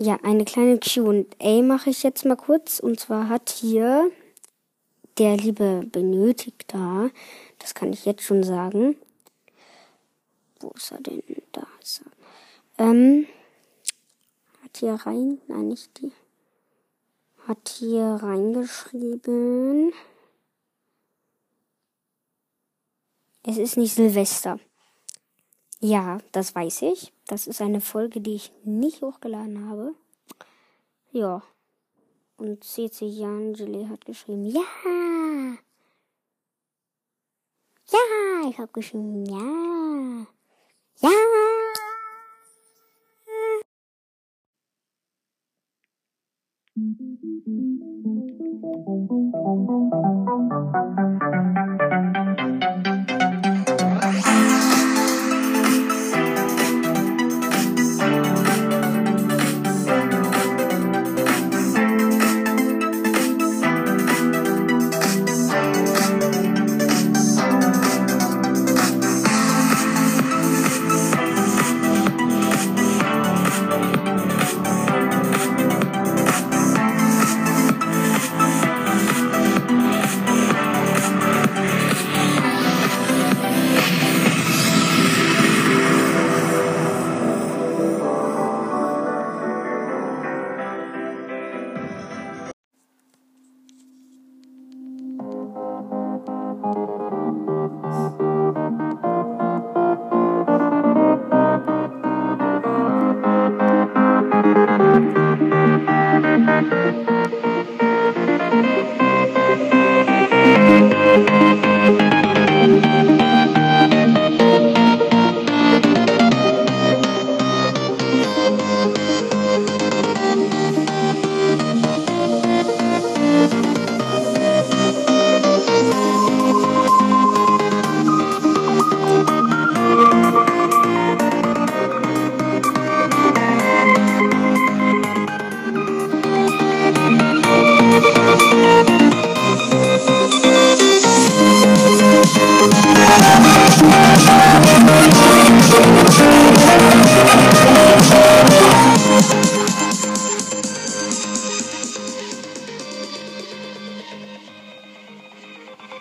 Ja, eine kleine Q&A mache ich jetzt mal kurz. Und zwar hat hier der liebe Benötigter, das kann ich jetzt schon sagen. Wo ist er denn? Da ist er. Ähm, hat hier rein, nein, nicht die. Hat hier reingeschrieben. Es ist nicht Silvester. Ja, das weiß ich. Das ist eine Folge, die ich nicht hochgeladen habe. Ja. Und CC Angeli hat geschrieben, ja. Ja, ich habe geschrieben, ja. Ja.